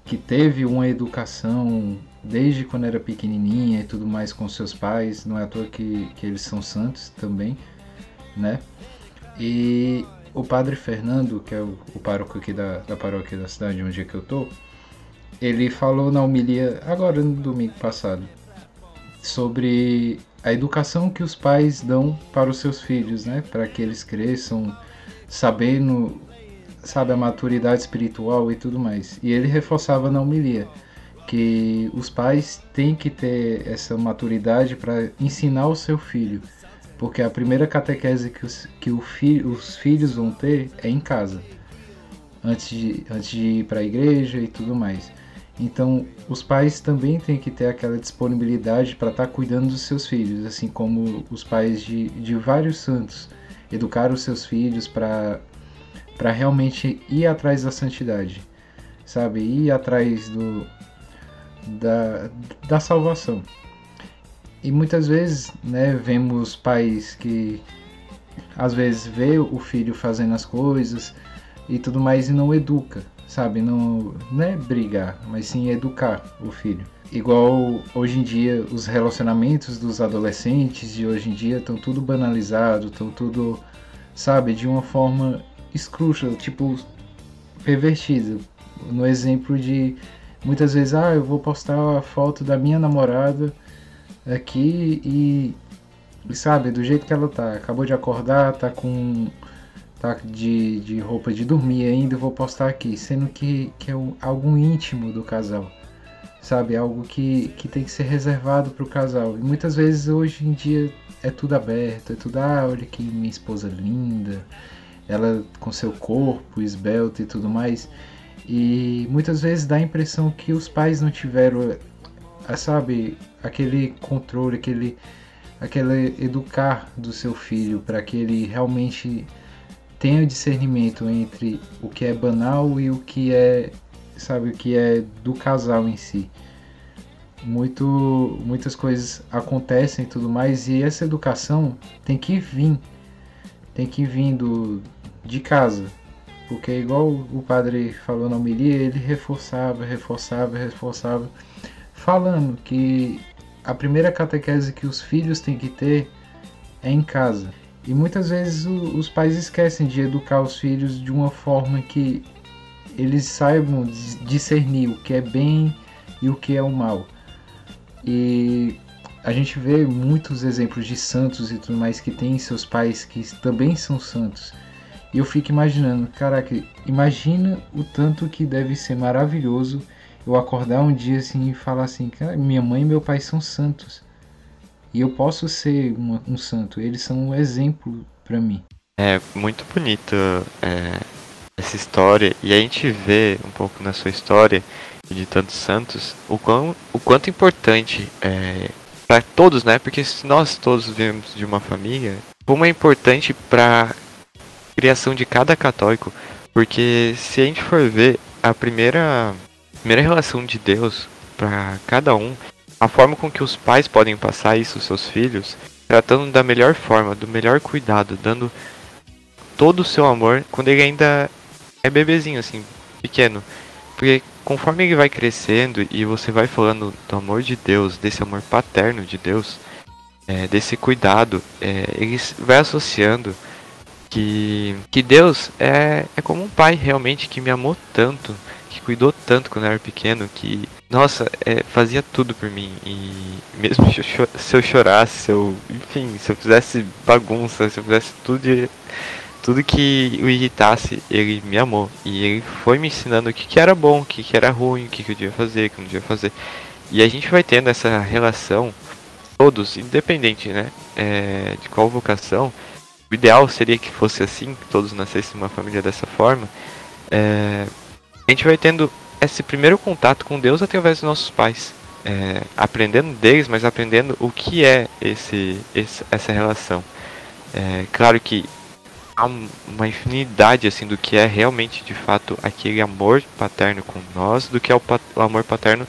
que teve uma educação desde quando era pequenininha e tudo mais com seus pais, não é à toa que, que eles são santos também, né, e o padre Fernando, que é o, o pároco aqui da, da paróquia da cidade onde é que eu tô, ele falou na homilia, agora no domingo passado, sobre a educação que os pais dão para os seus filhos, né? Para que eles cresçam sabendo, sabe, a maturidade espiritual e tudo mais. E ele reforçava na homilia que os pais têm que ter essa maturidade para ensinar o seu filho Porque a primeira catequese que, os, que o fi, os filhos vão ter é em casa, antes de, antes de ir para a igreja e tudo mais. Então, os pais também têm que ter aquela disponibilidade para estar tá cuidando dos seus filhos, assim como os pais de, de vários santos educaram os seus filhos para realmente ir atrás da santidade, sabe? Ir atrás do, da, da salvação. E muitas vezes, né, vemos pais que às vezes vê o filho fazendo as coisas e tudo mais e não educa, sabe? Não, não é brigar, mas sim educar o filho. Igual hoje em dia os relacionamentos dos adolescentes de hoje em dia estão tudo banalizado, estão tudo, sabe, de uma forma escrúxula, tipo pervertida. No exemplo de muitas vezes, ah, eu vou postar a foto da minha namorada aqui e, sabe, do jeito que ela tá, acabou de acordar, tá com tá de, de roupa de dormir ainda, vou postar aqui, sendo que, que é um, algo íntimo do casal, sabe? Algo que, que tem que ser reservado para o casal. E muitas vezes hoje em dia é tudo aberto, é tudo, ah, olha que minha esposa linda, ela com seu corpo esbelto e tudo mais. E muitas vezes dá a impressão que os pais não tiveram, sabe, aquele controle, aquele, aquele educar do seu filho para que ele realmente tenha discernimento entre o que é banal e o que é, sabe, o que é do casal em si. Muito, muitas coisas acontecem e tudo mais, e essa educação tem que vir, tem que vir do, de casa, porque igual o padre falou na homilia, ele reforçava, reforçava, reforçava, falando que a primeira catequese que os filhos têm que ter é em casa. E muitas vezes o, os pais esquecem de educar os filhos de uma forma que eles saibam discernir o que é bem e o que é o mal. E a gente vê muitos exemplos de santos e tudo mais que têm seus pais que também são santos. E eu fico imaginando, caraca, imagina o tanto que deve ser maravilhoso eu acordar um dia assim e falar assim, cara, minha mãe e meu pai são santos. E eu posso ser uma, um santo. Eles são um exemplo para mim. É muito bonito é, essa história. E a gente vê um pouco na sua história de tantos santos o, quão, o quanto importante é, para todos, né? Porque se nós todos viemos de uma família, como é importante para criação de cada católico. Porque se a gente for ver a primeira, primeira relação de Deus para cada um a forma com que os pais podem passar isso aos seus filhos, tratando da melhor forma, do melhor cuidado, dando todo o seu amor quando ele ainda é bebezinho, assim, pequeno. Porque conforme ele vai crescendo e você vai falando do amor de Deus, desse amor paterno de Deus, é, desse cuidado, é, ele vai associando que, que Deus é, é como um pai realmente que me amou tanto, que cuidou tanto quando eu era pequeno, que nossa, é, fazia tudo por mim. E mesmo se eu chorasse, se eu, enfim, se eu fizesse bagunça, se eu fizesse tudo, de, tudo que o irritasse, ele me amou. E ele foi me ensinando o que, que era bom, o que, que era ruim, o que, que eu devia fazer, o que eu não devia fazer. E a gente vai tendo essa relação, todos, independente, né, é, de qual vocação. O ideal seria que fosse assim, que todos nascessem uma família dessa forma. É, a gente vai tendo esse primeiro contato com Deus através dos nossos pais. É, aprendendo deles, mas aprendendo o que é esse, esse essa relação. É, claro que há uma infinidade assim do que é realmente de fato aquele amor paterno com nós, do que é o, o amor paterno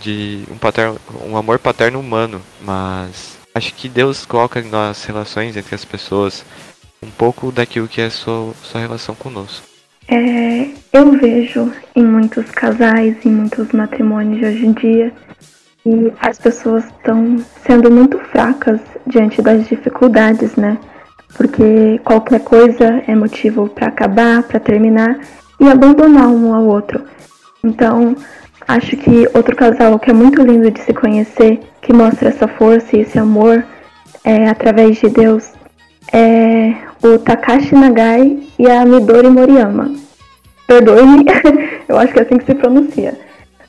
de um paterno, um amor paterno humano, mas acho que Deus coloca nas relações entre as pessoas um pouco daquilo que é sua, sua relação conosco. É, eu vejo em muitos casais, em muitos matrimônios de hoje em dia, que as pessoas estão sendo muito fracas diante das dificuldades, né? Porque qualquer coisa é motivo para acabar, para terminar e abandonar um ao outro. Então, acho que outro casal que é muito lindo de se conhecer, que mostra essa força e esse amor é, através de Deus, é o Takashi Nagai e a Midori Moriyama. Perdoe-me, eu acho que é assim que se pronuncia.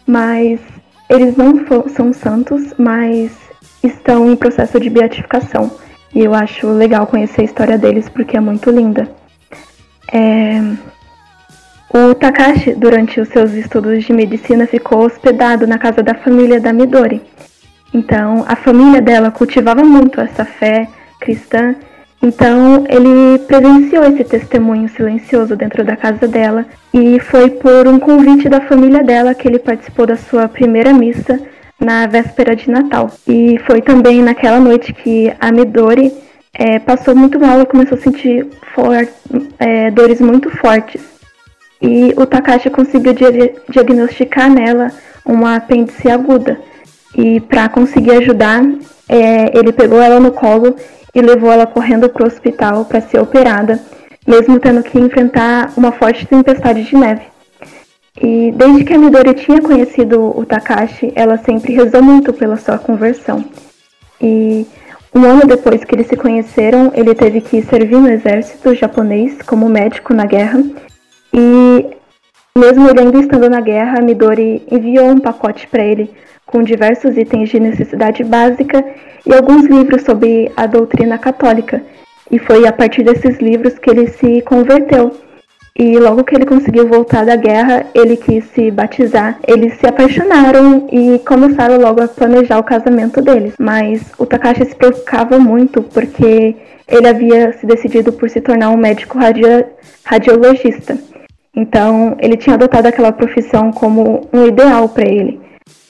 Mas eles não são santos, mas estão em processo de beatificação. E eu acho legal conhecer a história deles porque é muito linda. É... O Takashi, durante os seus estudos de medicina, ficou hospedado na casa da família da Midori. Então, a família dela cultivava muito essa fé cristã, então ele presenciou esse testemunho silencioso dentro da casa dela e foi por um convite da família dela que ele participou da sua primeira missa na véspera de Natal. E foi também naquela noite que a Midori é, passou muito mal e começou a sentir for, é, dores muito fortes. E o Takashi conseguiu diagnosticar nela uma apêndice aguda. E para conseguir ajudar, é, ele pegou ela no colo e levou ela correndo para o hospital para ser operada, mesmo tendo que enfrentar uma forte tempestade de neve. E desde que a Midori tinha conhecido o Takashi, ela sempre rezou muito pela sua conversão. E um ano depois que eles se conheceram, ele teve que servir no exército japonês como médico na guerra. E mesmo ele ainda estando na guerra, Midori enviou um pacote para ele com diversos itens de necessidade básica e alguns livros sobre a doutrina católica. E foi a partir desses livros que ele se converteu e logo que ele conseguiu voltar da guerra, ele quis se batizar. Eles se apaixonaram e começaram logo a planejar o casamento deles. Mas o Takashi se preocupava muito porque ele havia se decidido por se tornar um médico radio radiologista. Então, ele tinha adotado aquela profissão como um ideal para ele.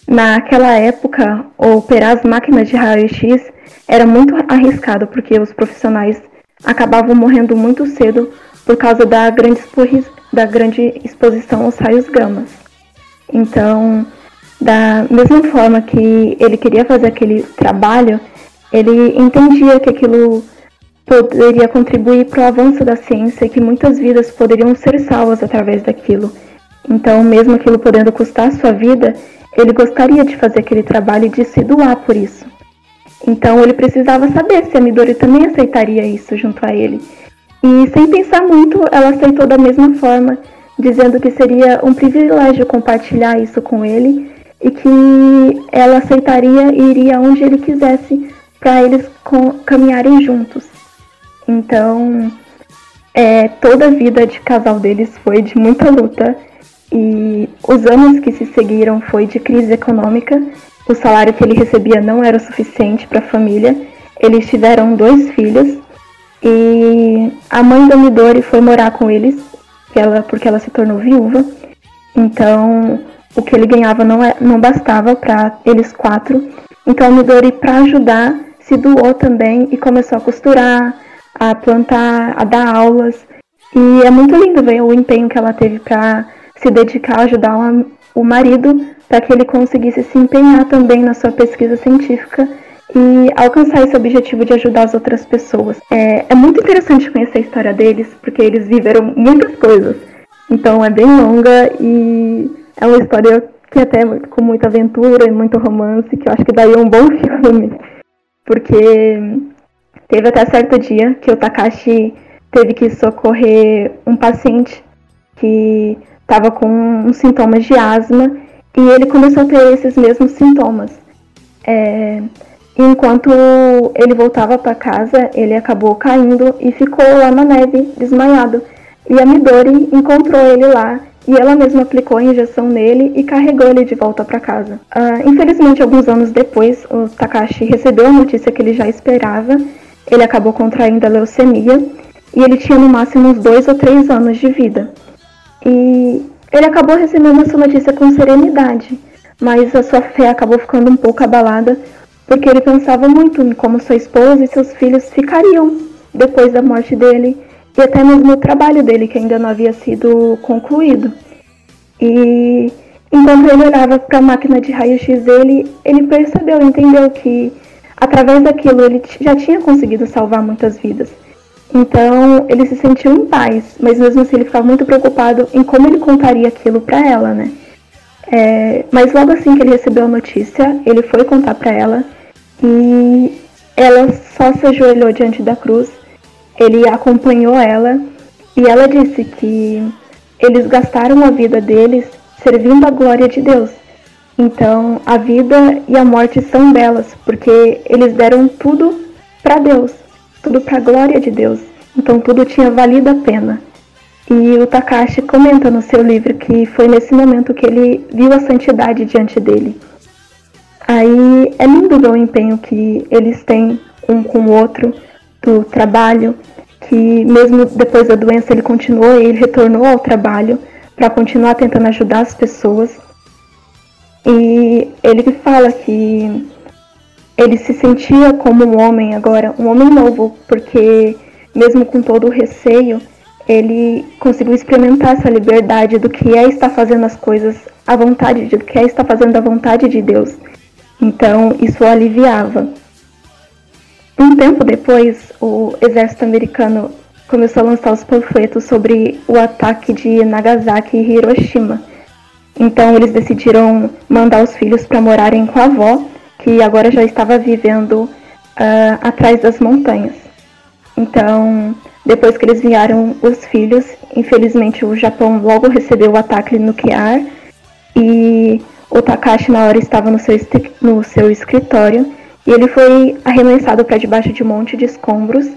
Naquela época, operar as máquinas de raio-x era muito arriscado porque os profissionais acabavam morrendo muito cedo por causa da grande, da grande exposição aos raios gamas. Então, da mesma forma que ele queria fazer aquele trabalho, ele entendia que aquilo poderia contribuir para o avanço da ciência e que muitas vidas poderiam ser salvas através daquilo. Então, mesmo aquilo podendo custar sua vida, ele gostaria de fazer aquele trabalho e de se doar por isso. Então, ele precisava saber se a Midori também aceitaria isso junto a ele. E sem pensar muito, ela aceitou da mesma forma, dizendo que seria um privilégio compartilhar isso com ele e que ela aceitaria e iria onde ele quisesse para eles caminharem juntos. Então, é, toda a vida de casal deles foi de muita luta e os anos que se seguiram foi de crise econômica. O salário que ele recebia não era o suficiente para a família. Eles tiveram dois filhos e a mãe da Midori foi morar com eles, ela, porque ela se tornou viúva. Então, o que ele ganhava não, é, não bastava para eles quatro. Então, a Midori, para ajudar, se doou também e começou a costurar, a plantar, a dar aulas. E é muito lindo ver o empenho que ela teve para se dedicar a ajudar o marido para que ele conseguisse se empenhar também na sua pesquisa científica e alcançar esse objetivo de ajudar as outras pessoas. É, é muito interessante conhecer a história deles, porque eles viveram muitas coisas. Então é bem longa e é uma história que até com muita aventura e muito romance, que eu acho que daria um bom filme. Porque teve até certo dia que o Takashi teve que socorrer um paciente que estava com sintomas de asma e ele começou a ter esses mesmos sintomas. É, Enquanto ele voltava para casa, ele acabou caindo e ficou lá na neve, desmaiado. E a Midori encontrou ele lá e ela mesma aplicou a injeção nele e carregou ele de volta para casa. Uh, infelizmente, alguns anos depois, o Takashi recebeu a notícia que ele já esperava. Ele acabou contraindo a leucemia e ele tinha no máximo uns dois ou três anos de vida. E ele acabou recebendo essa notícia com serenidade, mas a sua fé acabou ficando um pouco abalada porque ele pensava muito em como sua esposa e seus filhos ficariam depois da morte dele e até mesmo o trabalho dele que ainda não havia sido concluído. E enquanto ele olhava para a máquina de raio-x dele, ele percebeu, entendeu que através daquilo ele já tinha conseguido salvar muitas vidas. Então ele se sentiu em paz, mas mesmo assim ele ficava muito preocupado em como ele contaria aquilo para ela, né? É, mas logo assim que ele recebeu a notícia, ele foi contar para ela e ela só se ajoelhou diante da cruz. Ele acompanhou ela e ela disse que eles gastaram a vida deles servindo a glória de Deus. Então, a vida e a morte são belas, porque eles deram tudo para Deus. Tudo para a glória de Deus. Então tudo tinha valido a pena. E o Takashi comenta no seu livro que foi nesse momento que ele viu a santidade diante dele. Aí é lindo ver o empenho que eles têm um com o outro, do trabalho, que mesmo depois da doença ele continuou e ele retornou ao trabalho para continuar tentando ajudar as pessoas. E ele fala que ele se sentia como um homem agora, um homem novo, porque mesmo com todo o receio, ele conseguiu experimentar essa liberdade do que é estar fazendo as coisas à vontade, do que é estar fazendo a vontade de Deus. Então, isso o aliviava. Um tempo depois, o exército americano começou a lançar os panfletos sobre o ataque de Nagasaki e Hiroshima. Então, eles decidiram mandar os filhos para morarem com a avó, que agora já estava vivendo uh, atrás das montanhas. Então, depois que eles vieram os filhos, infelizmente o Japão logo recebeu o ataque nuclear e o Takashi na hora estava no seu, no seu escritório e ele foi arremessado para debaixo de um monte de escombros,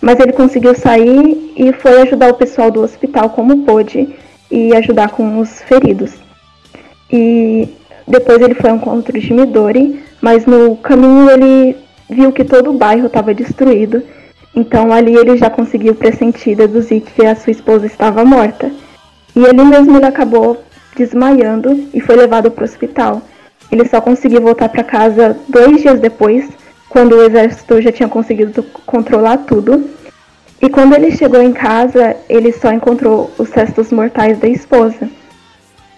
mas ele conseguiu sair e foi ajudar o pessoal do hospital como pôde e ajudar com os feridos. E depois ele foi ao encontro de Midori, mas no caminho ele viu que todo o bairro estava destruído então ali ele já conseguiu pressentir, deduzir que a sua esposa estava morta. E ele mesmo ele acabou desmaiando e foi levado para o hospital. Ele só conseguiu voltar para casa dois dias depois, quando o exército já tinha conseguido controlar tudo. E quando ele chegou em casa, ele só encontrou os restos mortais da esposa.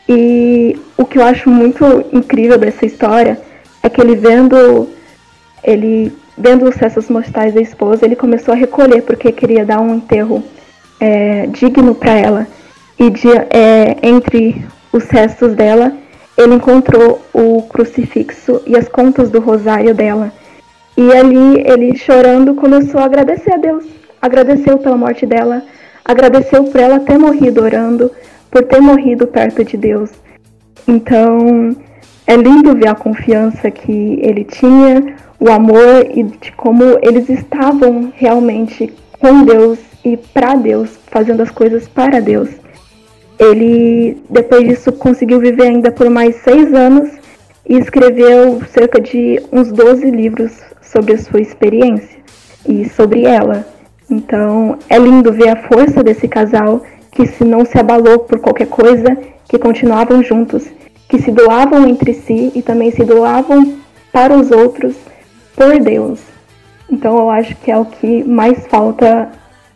E o que eu acho muito incrível dessa história é que ele vendo ele vendo os restos mortais da esposa, ele começou a recolher porque queria dar um enterro é, digno para ela. E de, é, entre os restos dela, ele encontrou o crucifixo e as contas do rosário dela. E ali ele chorando começou a agradecer a Deus, agradeceu pela morte dela, agradeceu por ela ter morrido orando, por ter morrido perto de Deus. Então é lindo ver a confiança que ele tinha, o amor e de como eles estavam realmente com Deus e para Deus, fazendo as coisas para Deus. Ele, depois disso, conseguiu viver ainda por mais seis anos e escreveu cerca de uns 12 livros sobre a sua experiência e sobre ela. Então, é lindo ver a força desse casal que se não se abalou por qualquer coisa, que continuavam juntos, que se doavam entre si e também se doavam para os outros por Deus. Então eu acho que é o que mais falta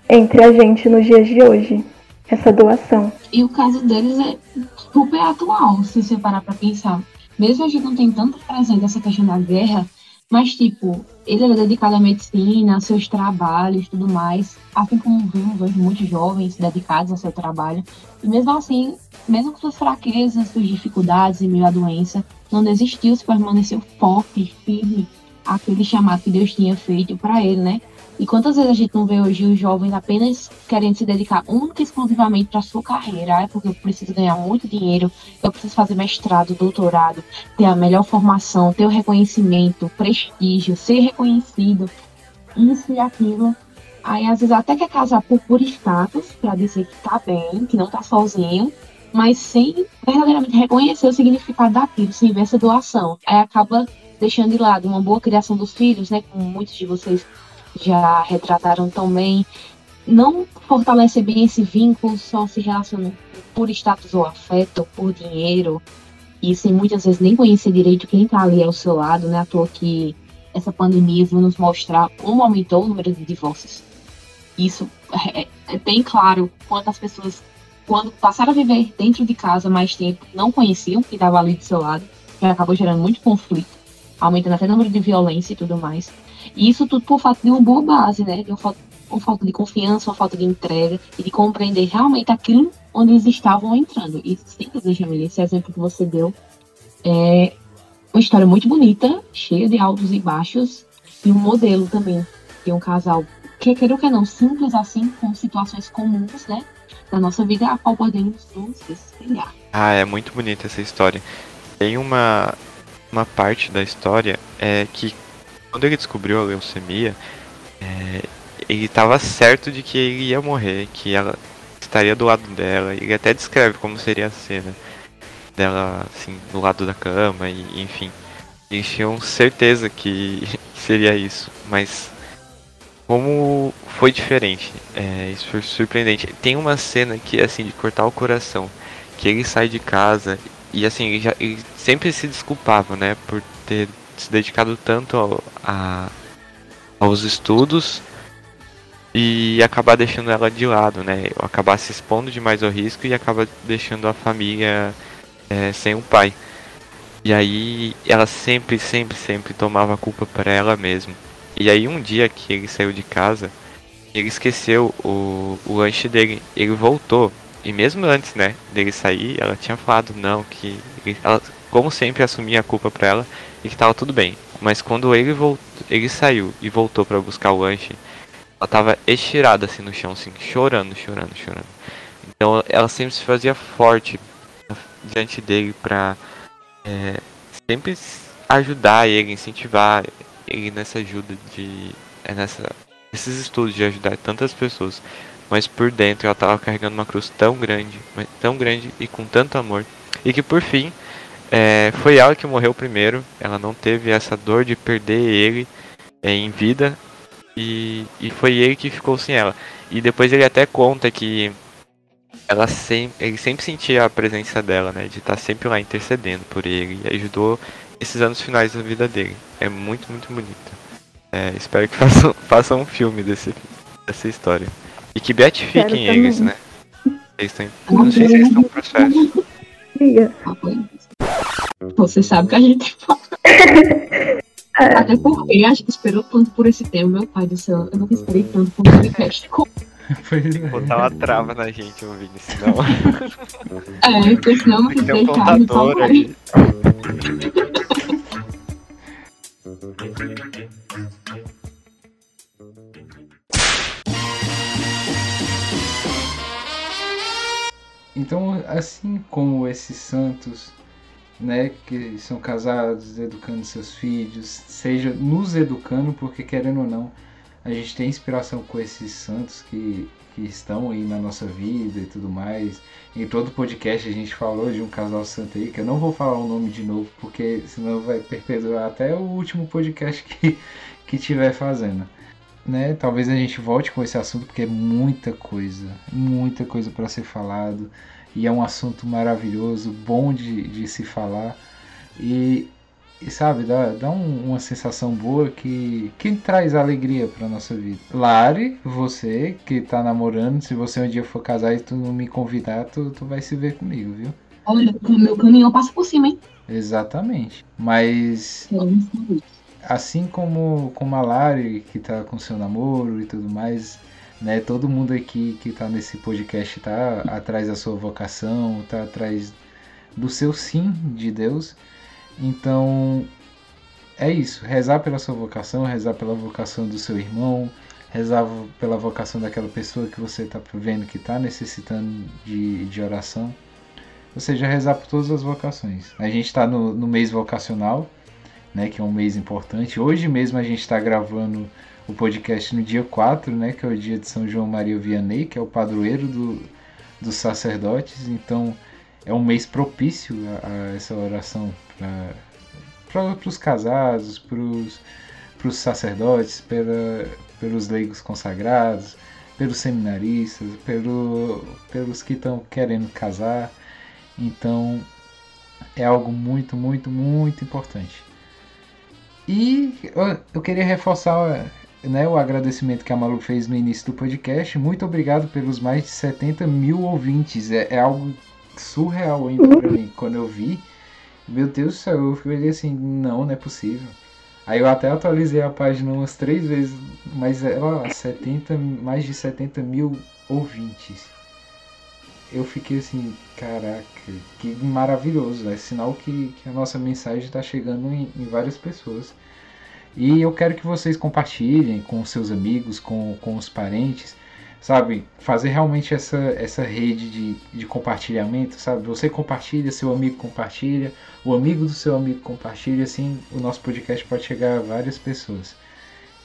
entre a gente nos dias de hoje, essa doação. E o caso deles é super atual, se você parar pra pensar. Mesmo a gente não tem tanto presente essa questão da guerra, mas tipo, ele era dedicado à medicina, aos seus trabalhos tudo mais, assim como vimos hoje muitos jovens dedicados ao seu trabalho. E mesmo assim, mesmo com suas fraquezas, suas dificuldades e meio à doença, não desistiu, se permaneceu forte, firme aquele chamado que Deus tinha feito para ele, né? E quantas vezes a gente não vê hoje os jovens apenas querendo se dedicar única e exclusivamente para sua carreira? É porque eu preciso ganhar muito dinheiro, eu preciso fazer mestrado, doutorado, ter a melhor formação, ter o reconhecimento, prestígio, ser reconhecido, isso e aquilo. Aí às vezes até quer casar por, por status, para dizer que tá bem, que não tá sozinho, mas sem verdadeiramente reconhecer o significado daquilo, sem ver essa doação. Aí acaba deixando de lado uma boa criação dos filhos, né, como muitos de vocês já retrataram também, não fortalece bem esse vínculo, só se relaciona por status ou afeto, por dinheiro, e sem muitas vezes nem conhecer direito quem está ali ao seu lado, né? À toa que essa pandemia veio nos mostrar como aumentou o número de divórcios. Isso é, é bem claro quantas pessoas, quando passaram a viver dentro de casa mais tempo, não conheciam quem estava ali do seu lado, que acabou gerando muito conflito aumentando até o número de violência e tudo mais. E isso tudo por falta de uma boa base, né? De uma falta, falta de confiança, uma falta de entrega e de compreender realmente aquilo onde eles estavam entrando. E sem dúvida, esse exemplo que você deu é uma história muito bonita, cheia de altos e baixos, e um modelo também de um casal que, queira ou que não, simples assim, com situações comuns, né? Da nossa vida, a qual podemos nos espelhar. Ah, é muito bonita essa história. Tem uma uma parte da história é que quando ele descobriu a leucemia, é, ele estava certo de que ele ia morrer, que ela estaria do lado dela. Ele até descreve como seria a cena dela, assim, do lado da cama, e enfim. Eles tinham certeza que seria isso, mas como foi diferente, é, isso foi surpreendente. Tem uma cena que assim de cortar o coração, que ele sai de casa e assim ele, já, ele sempre se desculpava, né, por ter se dedicado tanto a, aos estudos e acabar deixando ela de lado, né, acabar se expondo demais ao risco e acaba deixando a família é, sem um pai. E aí ela sempre, sempre, sempre tomava a culpa para ela mesma. E aí um dia que ele saiu de casa, ele esqueceu o, o lanche dele. Ele voltou. E mesmo antes, né, dele sair, ela tinha falado não, que ele, ela, como sempre, assumia a culpa pra ela e que tava tudo bem. Mas quando ele voltou, ele saiu e voltou para buscar o lanche, ela tava estirada assim no chão, assim, chorando, chorando, chorando. Então ela sempre se fazia forte diante dele pra é, sempre ajudar ele, incentivar ele nessa ajuda de. É nessa, esses estudos de ajudar tantas pessoas. Mas por dentro ela estava carregando uma cruz tão grande, tão grande e com tanto amor. E que por fim é, foi ela que morreu primeiro. Ela não teve essa dor de perder ele é, em vida. E, e foi ele que ficou sem ela. E depois ele até conta que ela sempre, ele sempre sentia a presença dela, né? De estar sempre lá intercedendo por ele e ajudou esses anos finais da vida dele. É muito, muito bonito. É, espero que façam, façam um filme desse, dessa história. E que beatifiquem eles, né? Eles têm, não sei se eles estão no processo. Você sabe que a gente Até porque a gente esperou tanto por esse tema, meu pai do céu. Eu nunca esperei tanto por um podcast. É. Botar uma trava na gente ouvindo, senão. é, porque senão não tem um contador aí. Então, assim como esses santos, né, que são casados, educando seus filhos, seja nos educando, porque querendo ou não, a gente tem inspiração com esses santos que, que estão aí na nossa vida e tudo mais. Em todo podcast a gente falou de um casal santo aí, que eu não vou falar o nome de novo, porque senão vai perpetuar até o último podcast que, que tiver fazendo. Né? Talvez a gente volte com esse assunto, porque é muita coisa, muita coisa para ser falado. E é um assunto maravilhoso, bom de, de se falar. E e sabe, dá, dá um, uma sensação boa que, que traz alegria pra nossa vida. Lari, você que tá namorando, se você um dia for casar e tu não me convidar, tu, tu vai se ver comigo, viu? Olha, o meu caminhão passa por cima, hein? Exatamente. Mas. Assim como, como a Lari, que tá com seu namoro e tudo mais, né? Todo mundo aqui que tá nesse podcast tá atrás da sua vocação, tá atrás do seu sim de Deus. Então, é isso. Rezar pela sua vocação, rezar pela vocação do seu irmão, rezar pela vocação daquela pessoa que você está vendo que está necessitando de, de oração. Ou seja, rezar por todas as vocações. A gente está no, no mês vocacional, né, que é um mês importante. Hoje mesmo a gente está gravando o podcast no dia 4, né, que é o dia de São João Maria Vianney, que é o padroeiro do, dos sacerdotes. Então, é um mês propício a, a essa oração para os casados, para os sacerdotes, pela, pelos leigos consagrados, pelos seminaristas, pelo, pelos que estão querendo casar. Então é algo muito, muito, muito importante. E eu, eu queria reforçar né, o agradecimento que a Malu fez no início do podcast. Muito obrigado pelos mais de 70 mil ouvintes. É, é algo surreal ainda para mim. Quando eu vi, meu Deus do céu, eu fiquei assim, não, não é possível. Aí eu até atualizei a página umas três vezes, mas ela 70, mais de 70 mil ouvintes. Eu fiquei assim, caraca, que maravilhoso. É sinal que, que a nossa mensagem está chegando em, em várias pessoas. E eu quero que vocês compartilhem com seus amigos, com, com os parentes sabe? Fazer realmente essa, essa rede de, de compartilhamento, sabe? Você compartilha, seu amigo compartilha, o amigo do seu amigo compartilha, assim o nosso podcast pode chegar a várias pessoas.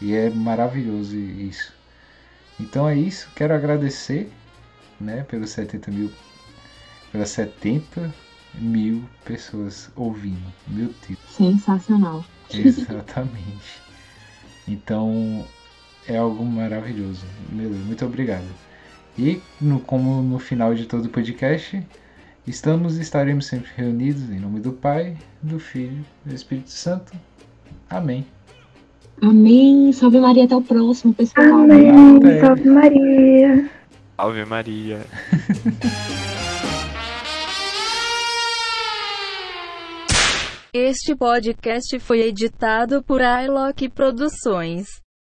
E é maravilhoso isso. Então é isso, quero agradecer né, pelos 70 mil, pelas 70 mil pessoas ouvindo. Meu Deus. Sensacional. Exatamente. Então é algo maravilhoso. Meu Deus, muito obrigado. E no, como no final de todo o podcast, estamos e estaremos sempre reunidos em nome do Pai, do Filho e do Espírito Santo. Amém. Amém. Salve Maria, até o próximo, pessoal. Amém. Salve Maria. Salve Maria. Este podcast foi editado por iLock Produções.